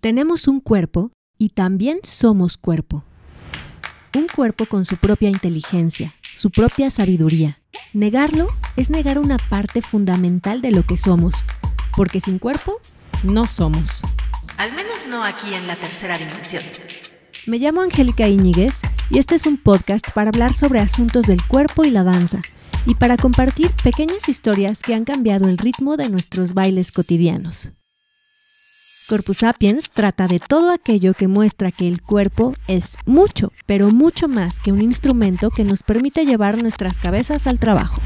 Tenemos un cuerpo y también somos cuerpo. Un cuerpo con su propia inteligencia, su propia sabiduría. Negarlo es negar una parte fundamental de lo que somos, porque sin cuerpo no somos. Al menos no aquí en la tercera dimensión. Me llamo Angélica Iñiguez y este es un podcast para hablar sobre asuntos del cuerpo y la danza y para compartir pequeñas historias que han cambiado el ritmo de nuestros bailes cotidianos. Corpus Sapiens trata de todo aquello que muestra que el cuerpo es mucho, pero mucho más que un instrumento que nos permite llevar nuestras cabezas al trabajo.